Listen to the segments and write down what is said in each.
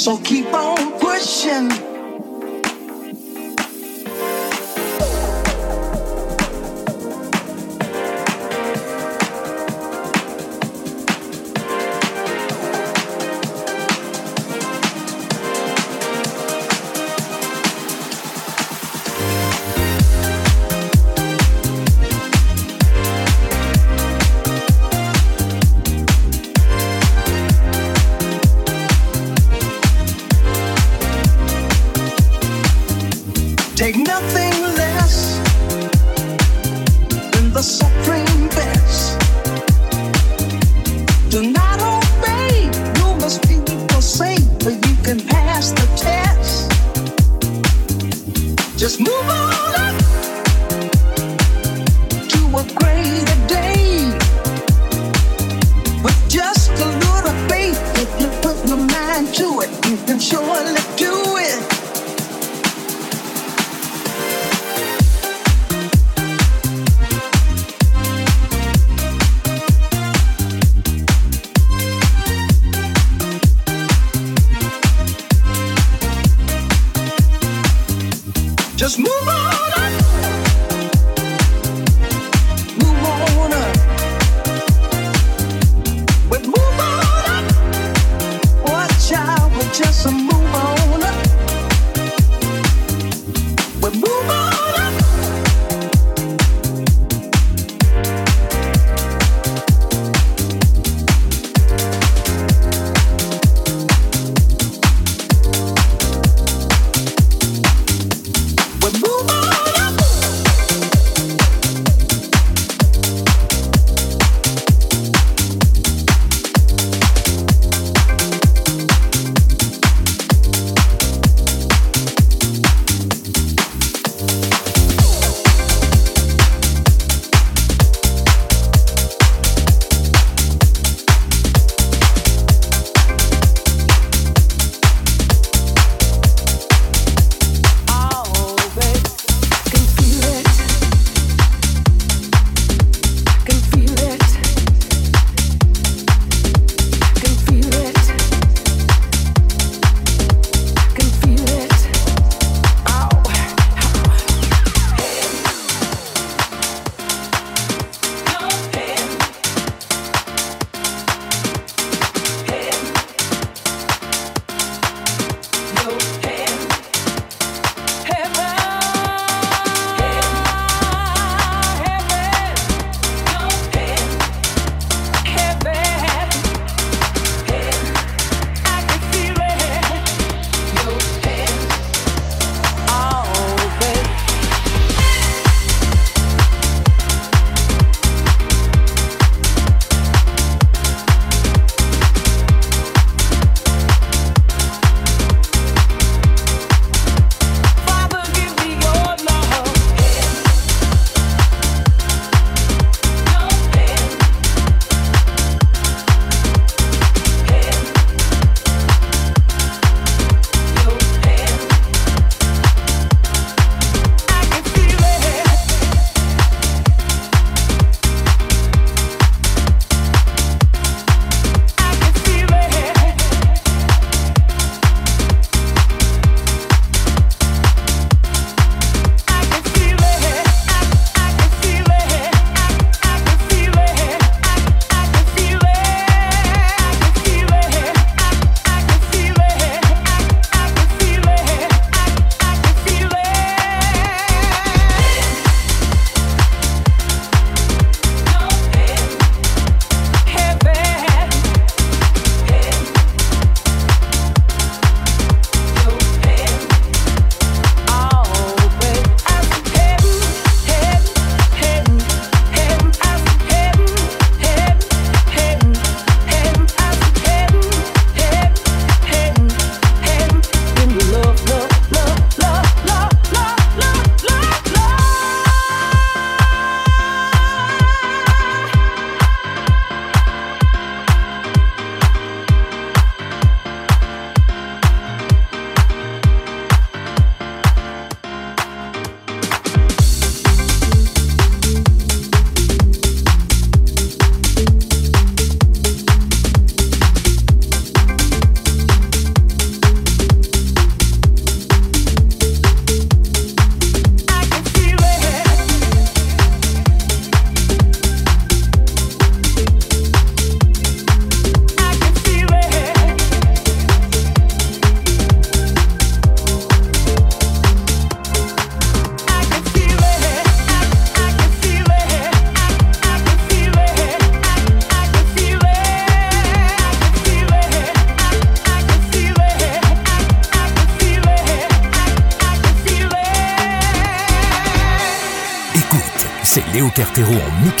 So keep on pushing.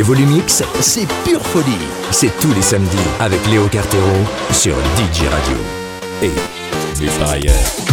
Les Volumix, c'est pure folie. C'est tous les samedis avec Léo Cartero sur DJ Radio. Et ailleurs.